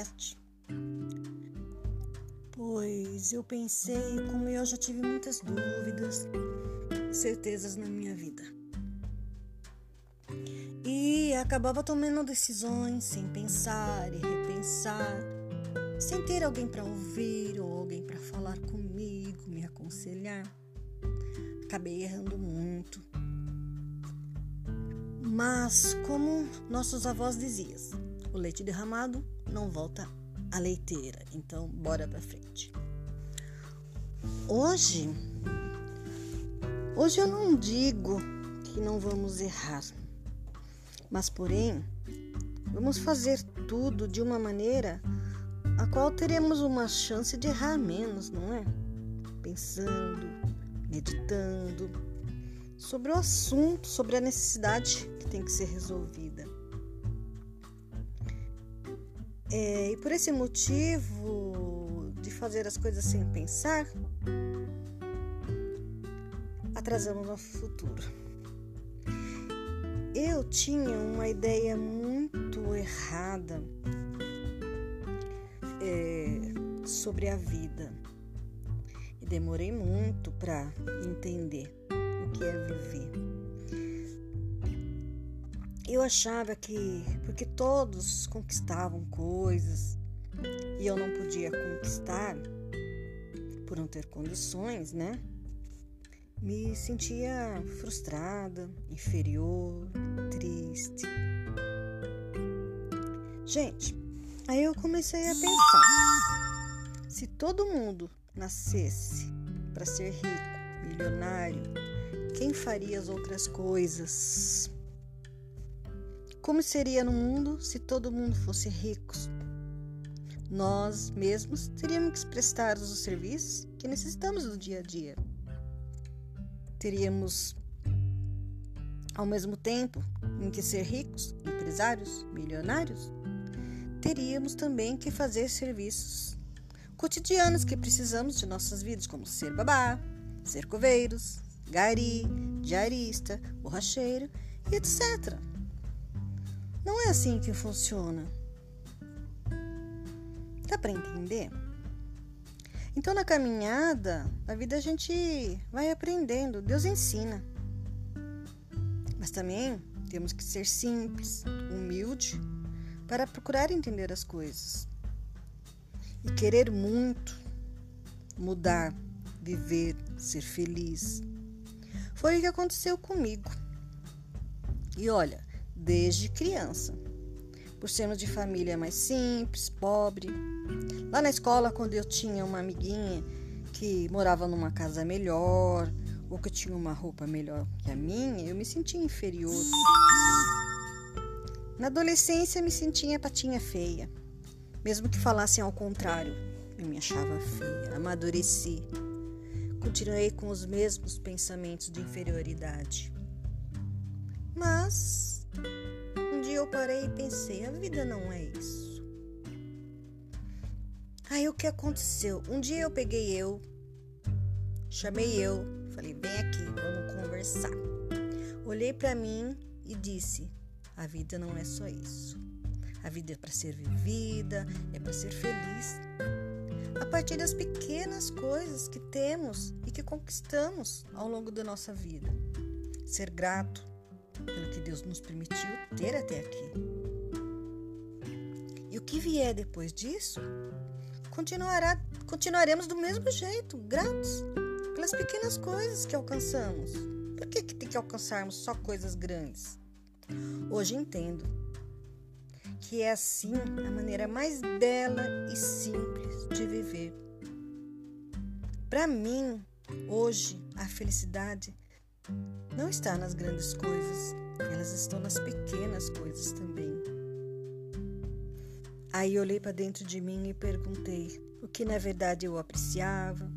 podcasts, pois eu pensei como eu já tive muitas dúvidas certezas na minha vida. E acabava tomando decisões sem pensar e repensar, sem ter alguém para ouvir ou alguém para falar comigo, me aconselhar. Acabei errando muito mas, como nossos avós diziam, o leite derramado não volta à leiteira. Então, bora para frente. Hoje, hoje eu não digo que não vamos errar, mas porém, vamos fazer tudo de uma maneira a qual teremos uma chance de errar menos, não é? Pensando, meditando, sobre o assunto, sobre a necessidade que tem que ser resolvida. É, e por esse motivo de fazer as coisas sem pensar, atrasamos nosso futuro. Eu tinha uma ideia muito errada é, sobre a vida e demorei muito para entender que é viver. Eu achava que porque todos conquistavam coisas e eu não podia conquistar por não ter condições, né? Me sentia frustrada, inferior, triste. Gente, aí eu comecei a pensar: se todo mundo nascesse para ser rico, milionário, quem faria as outras coisas? Como seria no mundo se todo mundo fosse rico? Nós mesmos teríamos que prestar os serviços que necessitamos no dia a dia. Teríamos, ao mesmo tempo em que ser ricos, empresários, milionários, teríamos também que fazer serviços cotidianos que precisamos de nossas vidas, como ser babá, ser coveiros, gari, diarista, borracheiro e etc. Não é assim que funciona. Dá para entender? Então, na caminhada, na vida a gente vai aprendendo, Deus ensina. Mas também temos que ser simples, humilde, para procurar entender as coisas. E querer muito, mudar, viver, ser feliz. Foi o que aconteceu comigo. E olha, desde criança, por sermos de família mais simples, pobre. Lá na escola, quando eu tinha uma amiguinha que morava numa casa melhor, ou que tinha uma roupa melhor que a minha, eu me sentia inferior. Na adolescência, me sentia patinha feia. Mesmo que falassem ao contrário, eu me achava feia. Amadureci. Continuei com os mesmos pensamentos de inferioridade. Mas eu parei e pensei: a vida não é isso. Aí o que aconteceu? Um dia eu peguei eu, chamei eu, falei: vem aqui, vamos conversar. Olhei para mim e disse: a vida não é só isso. A vida é para ser vivida, é para ser feliz a partir das pequenas coisas que temos e que conquistamos ao longo da nossa vida. Ser grato pelo que Deus nos permitiu ter até aqui. E o que vier depois disso, continuará, continuaremos do mesmo jeito, gratos pelas pequenas coisas que alcançamos. Por que, que tem que alcançarmos só coisas grandes? Hoje entendo que é assim a maneira mais bela e simples de viver. Para mim, hoje, a felicidade não está nas grandes coisas, elas estão nas pequenas coisas também. Aí olhei para dentro de mim e perguntei o que na verdade eu apreciava,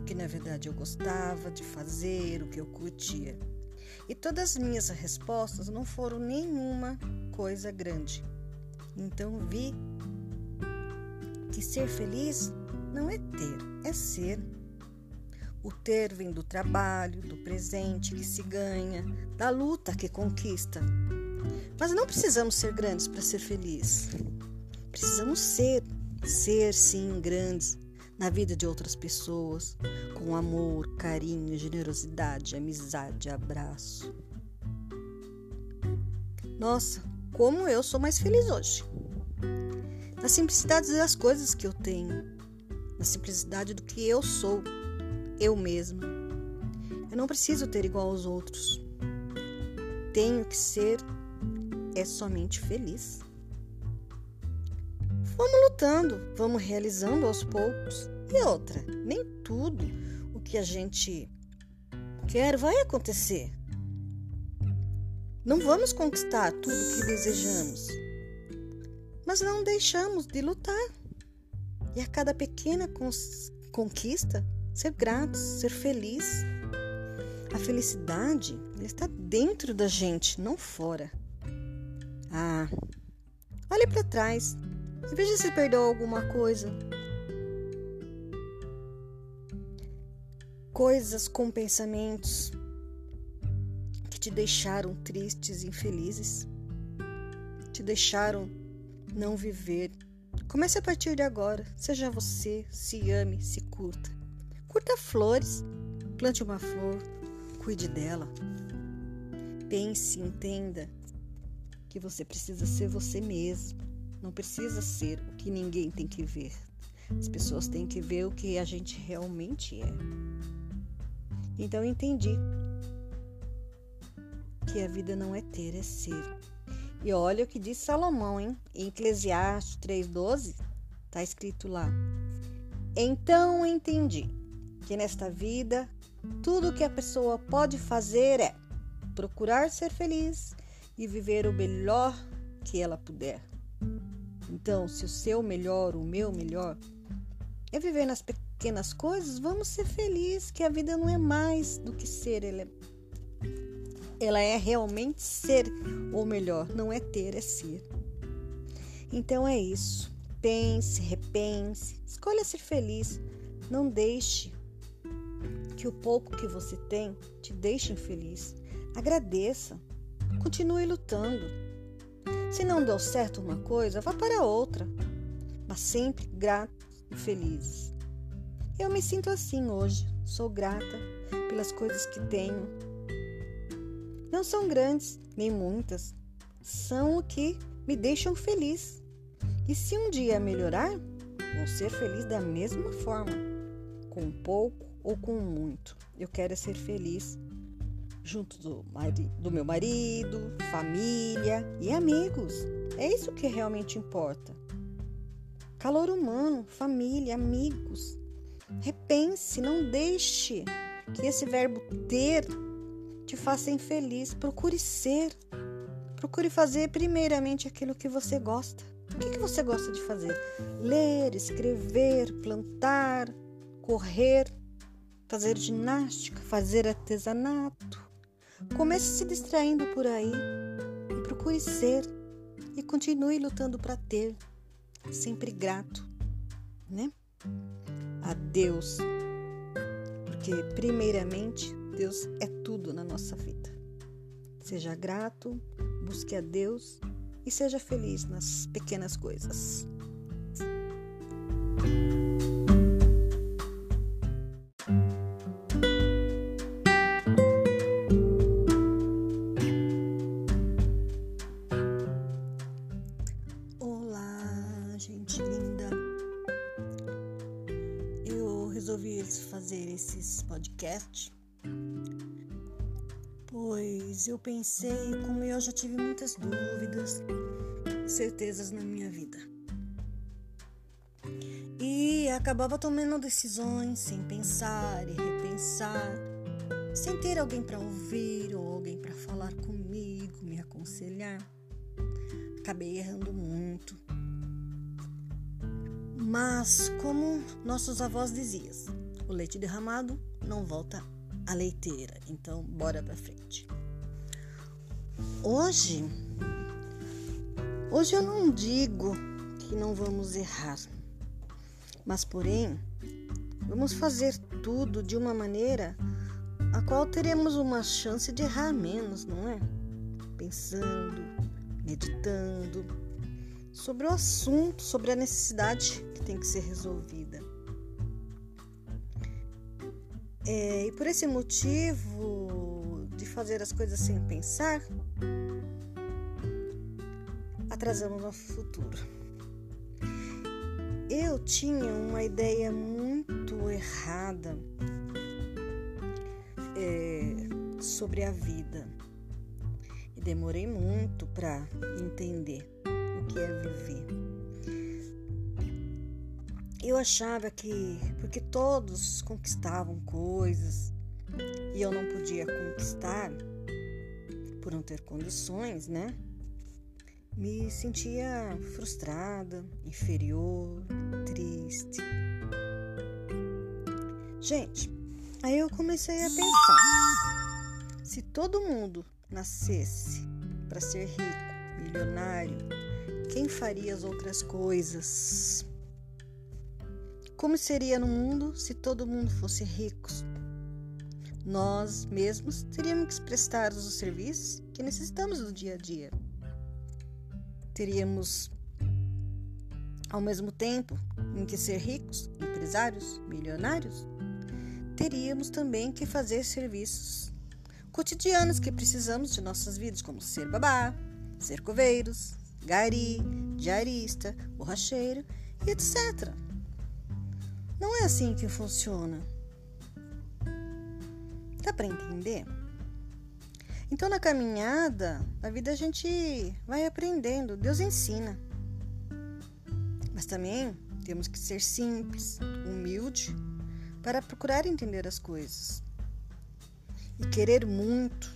o que na verdade eu gostava de fazer, o que eu curtia. E todas as minhas respostas não foram nenhuma coisa grande. Então vi que ser feliz não é ter, é ser. O ter vem do trabalho, do presente que se ganha, da luta que conquista. Mas não precisamos ser grandes para ser felizes. Precisamos ser, ser sim grandes na vida de outras pessoas, com amor, carinho, generosidade, amizade, abraço. Nossa, como eu sou mais feliz hoje. Na simplicidade das coisas que eu tenho, na simplicidade do que eu sou, eu mesma. Eu não preciso ter igual aos outros. Tenho que ser é somente feliz. Vamos lutando, vamos realizando aos poucos. E outra, nem tudo o que a gente quer vai acontecer. Não vamos conquistar tudo o que desejamos, mas não deixamos de lutar. E a cada pequena conquista, ser grato, ser feliz. A felicidade está dentro da gente, não fora. Ah, olhe para trás e veja se perdeu alguma coisa. Coisas com pensamentos que te deixaram tristes infelizes, te deixaram não viver. Comece a partir de agora. Seja você, se ame, se curta. Curta flores, plante uma flor, cuide dela. Pense, entenda que você precisa ser você mesmo. Não precisa ser o que ninguém tem que ver. As pessoas têm que ver o que a gente realmente é. Então eu entendi que a vida não é ter, é ser. E olha o que diz Salomão, hein? Em Eclesiastes 3,12, está escrito lá. Então entendi que nesta vida tudo que a pessoa pode fazer é procurar ser feliz e viver o melhor que ela puder. Então, se o seu melhor, o meu melhor, é viver nas pequenas coisas, vamos ser felizes, que a vida não é mais do que ser, ela é, ela é realmente ser o melhor, não é ter, é ser. Então é isso. Pense, repense, escolha ser feliz. Não deixe que o pouco que você tem te deixe infeliz. Agradeça. Continue lutando. Se não deu certo uma coisa, vá para outra, mas sempre grato e feliz. Eu me sinto assim hoje. Sou grata pelas coisas que tenho. Não são grandes, nem muitas. São o que me deixam feliz. E se um dia melhorar, vou ser feliz da mesma forma, com pouco ou com muito. Eu quero ser feliz junto do, do meu marido, família e amigos. É isso que realmente importa. Calor humano, família, amigos. Repense, não deixe que esse verbo ter te faça infeliz. Procure ser. Procure fazer primeiramente aquilo que você gosta. O que, que você gosta de fazer? Ler, escrever, plantar, correr, fazer ginástica, fazer artesanato. Comece se distraindo por aí e procure ser e continue lutando para ter, sempre grato, né? A Deus, porque primeiramente Deus é tudo na nossa vida. Seja grato, busque a Deus e seja feliz nas pequenas coisas. Fazer esses podcasts, pois eu pensei como eu já tive muitas dúvidas, certezas na minha vida. E acabava tomando decisões sem pensar e repensar, sem ter alguém para ouvir ou alguém para falar comigo, me aconselhar. Acabei errando muito mas, como nossos avós diziam, o leite derramado não volta à leiteira. Então, bora para frente. Hoje, hoje eu não digo que não vamos errar, mas porém, vamos fazer tudo de uma maneira a qual teremos uma chance de errar menos, não é? pensando, meditando sobre o assunto, sobre a necessidade que tem que ser resolvida. É, e por esse motivo de fazer as coisas sem pensar, atrasamos nosso futuro. Eu tinha uma ideia muito errada é, sobre a vida e demorei muito para entender o que é viver. Eu achava que porque todos conquistavam coisas e eu não podia conquistar por não ter condições, né? Me sentia frustrada, inferior, triste. Gente, aí eu comecei a pensar: se todo mundo nascesse para ser rico, milionário, quem faria as outras coisas? Como seria no mundo se todo mundo fosse rico? Nós mesmos teríamos que prestar os serviços que necessitamos no dia a dia teríamos, ao mesmo tempo em que ser ricos, empresários, milionários, teríamos também que fazer serviços cotidianos que precisamos de nossas vidas, como ser babá, ser coveiros, gari, diarista, borracheiro e etc. Não é assim que funciona. Dá para entender? Então, na caminhada, na vida a gente vai aprendendo, Deus ensina. Mas também temos que ser simples, humilde, para procurar entender as coisas. E querer muito,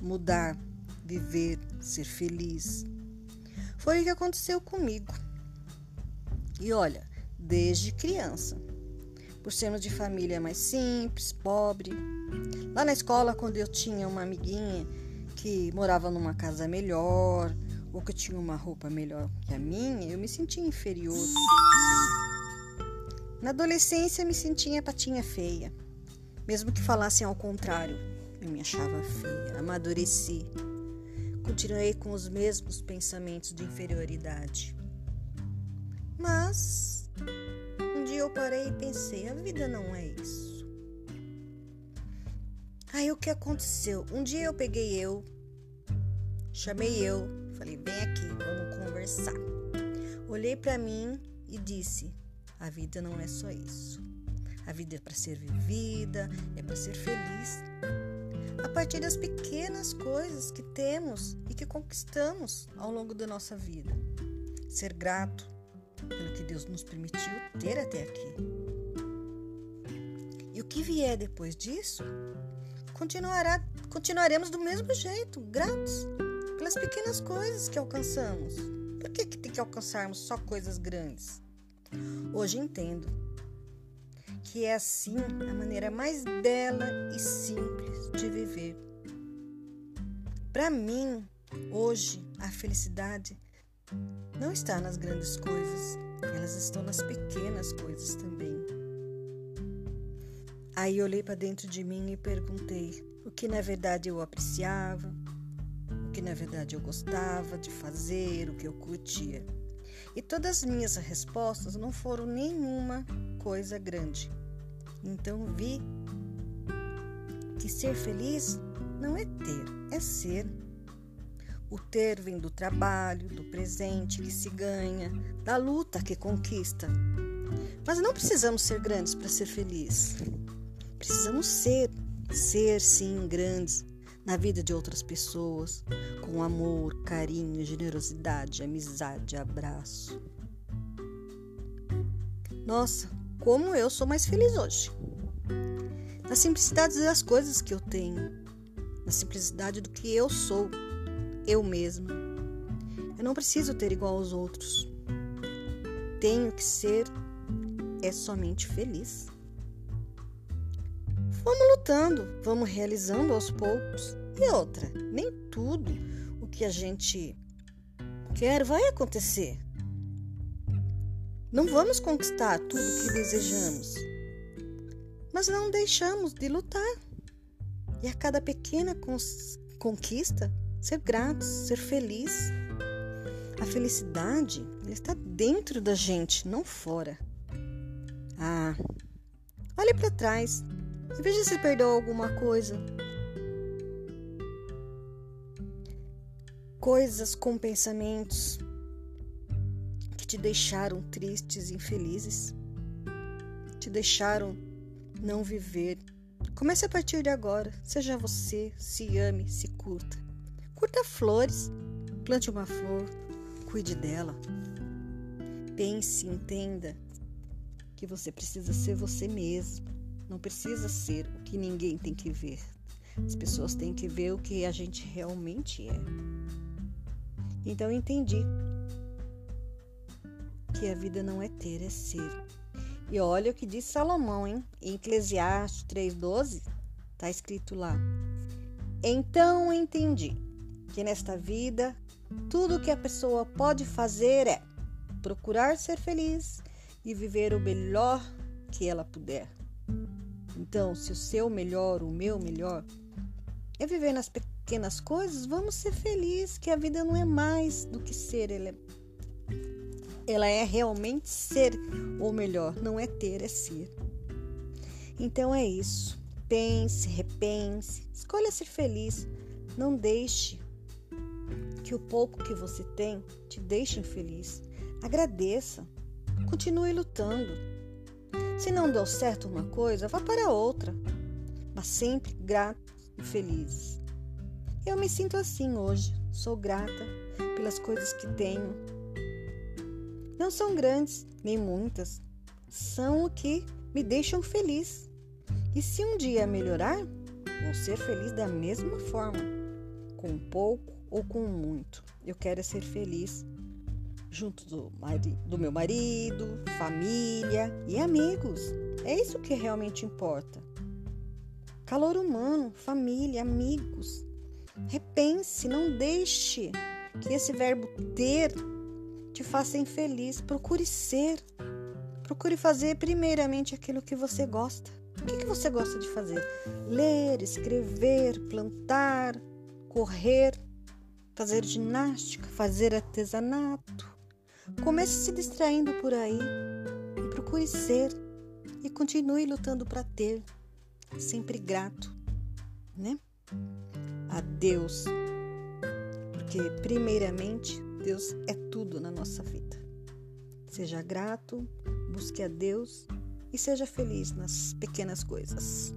mudar, viver, ser feliz. Foi o que aconteceu comigo. E olha, desde criança, por sermos de família mais simples, pobre, Lá na escola, quando eu tinha uma amiguinha que morava numa casa melhor, ou que tinha uma roupa melhor que a minha, eu me sentia inferior. Na adolescência, me sentia patinha feia. Mesmo que falassem ao contrário, eu me achava feia. Amadureci. Continuei com os mesmos pensamentos de inferioridade. Mas dia eu parei e pensei: a vida não é isso. Aí o que aconteceu? Um dia eu peguei eu, chamei eu, falei: vem aqui, vamos conversar. Olhei para mim e disse: a vida não é só isso. A vida é para ser vivida, é para ser feliz. A partir das pequenas coisas que temos e que conquistamos ao longo da nossa vida. Ser grato pelo que Deus nos permitiu ter até aqui. E o que vier depois disso continuará, continuaremos do mesmo jeito, gratos pelas pequenas coisas que alcançamos. Por que, que tem que alcançarmos só coisas grandes? Hoje entendo que é assim a maneira mais bela e simples de viver. Para mim, hoje, a felicidade não está nas grandes coisas, elas estão nas pequenas coisas também. Aí olhei para dentro de mim e perguntei o que na verdade eu apreciava, o que na verdade eu gostava de fazer, o que eu curtia. E todas as minhas respostas não foram nenhuma coisa grande. Então vi que ser feliz não é ter, é ser. O ter vem do trabalho, do presente que se ganha, da luta que conquista. Mas não precisamos ser grandes para ser feliz. Precisamos ser, ser sim grandes na vida de outras pessoas, com amor, carinho, generosidade, amizade, abraço. Nossa, como eu sou mais feliz hoje. Na simplicidade das coisas que eu tenho, na simplicidade do que eu sou, eu mesma. Eu não preciso ter igual aos outros. Tenho que ser é somente feliz. Vamos lutando, vamos realizando aos poucos. E outra, nem tudo o que a gente quer vai acontecer. Não vamos conquistar tudo o que desejamos, mas não deixamos de lutar. E a cada pequena conquista ser gratos, ser feliz. A felicidade está dentro da gente, não fora. Ah, olhe para trás e veja se perdeu alguma coisa. Coisas com pensamentos que te deixaram tristes infelizes, te deixaram não viver. Comece a partir de agora. Seja você, se ame, se curta. Curta flores, plante uma flor, cuide dela. Pense, entenda que você precisa ser você mesmo. Não precisa ser o que ninguém tem que ver. As pessoas têm que ver o que a gente realmente é. Então entendi que a vida não é ter, é ser. E olha o que diz Salomão, hein? Em Eclesiastes 3,12, está escrito lá. Então entendi que nesta vida tudo que a pessoa pode fazer é procurar ser feliz e viver o melhor que ela puder. Então, se o seu melhor, o meu melhor, é viver nas pequenas coisas, vamos ser felizes, que a vida não é mais do que ser, ela é, ela é realmente ser ou melhor, não é ter, é ser. Então é isso. Pense, repense, escolha ser feliz. Não deixe que o pouco que você tem te deixe infeliz. Agradeça. Continue lutando. Se não deu certo uma coisa, vá para outra. Mas sempre grato e feliz. Eu me sinto assim hoje. Sou grata pelas coisas que tenho. Não são grandes, nem muitas. São o que me deixam feliz. E se um dia melhorar, vou ser feliz da mesma forma, com pouco ou com muito. Eu quero é ser feliz junto do, do meu marido, família e amigos. É isso que realmente importa. Calor humano, família, amigos. Repense, não deixe que esse verbo ter te faça infeliz. Procure ser. Procure fazer primeiramente aquilo que você gosta. O que, que você gosta de fazer? Ler, escrever, plantar, correr, fazer ginástica, fazer artesanato. Comece se distraindo por aí e procure ser e continue lutando para ter, sempre grato, né? A Deus. Porque primeiramente Deus é tudo na nossa vida. Seja grato, busque a Deus e seja feliz nas pequenas coisas.